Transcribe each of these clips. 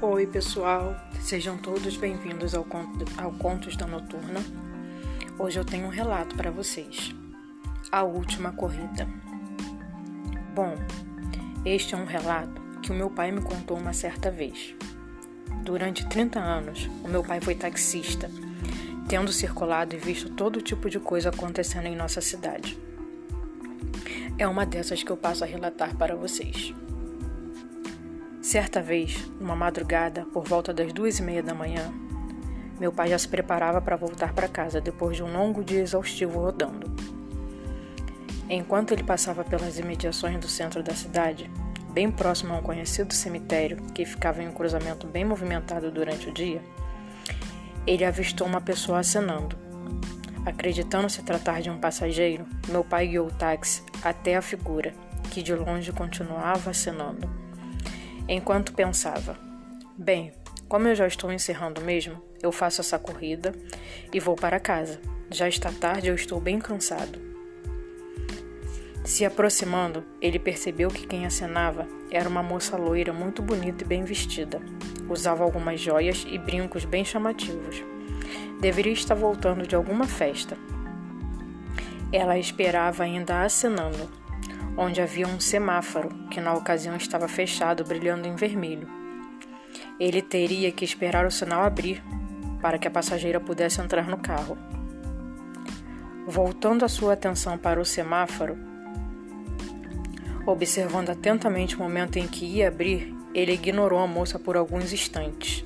Oi, pessoal, sejam todos bem-vindos ao, ao Contos da Noturna. Hoje eu tenho um relato para vocês: A Última Corrida. Bom, este é um relato que o meu pai me contou uma certa vez. Durante 30 anos, o meu pai foi taxista, tendo circulado e visto todo tipo de coisa acontecendo em nossa cidade. É uma dessas que eu passo a relatar para vocês. Certa vez, numa madrugada, por volta das duas e meia da manhã, meu pai já se preparava para voltar para casa depois de um longo dia exaustivo rodando. Enquanto ele passava pelas imediações do centro da cidade, bem próximo a um conhecido cemitério que ficava em um cruzamento bem movimentado durante o dia, ele avistou uma pessoa acenando. Acreditando se tratar de um passageiro, meu pai guiou o táxi até a figura, que de longe continuava acenando enquanto pensava: Bem, como eu já estou encerrando mesmo, eu faço essa corrida e vou para casa. Já está tarde eu estou bem cansado. Se aproximando, ele percebeu que quem acenava era uma moça loira muito bonita e bem vestida. Usava algumas joias e brincos bem chamativos. Deveria estar voltando de alguma festa. Ela esperava ainda acenando, onde havia um semáforo que na ocasião estava fechado, brilhando em vermelho. Ele teria que esperar o sinal abrir para que a passageira pudesse entrar no carro. Voltando a sua atenção para o semáforo, observando atentamente o momento em que ia abrir, ele ignorou a moça por alguns instantes.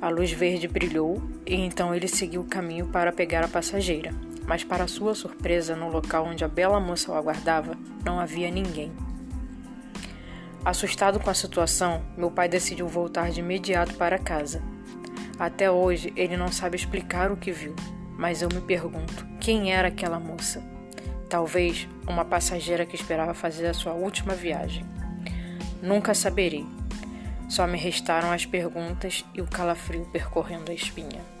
A luz verde brilhou e então ele seguiu o caminho para pegar a passageira mas para sua surpresa, no local onde a bela moça o aguardava, não havia ninguém. Assustado com a situação, meu pai decidiu voltar de imediato para casa. Até hoje ele não sabe explicar o que viu, mas eu me pergunto: quem era aquela moça? Talvez uma passageira que esperava fazer a sua última viagem. Nunca saberei. Só me restaram as perguntas e o calafrio percorrendo a espinha.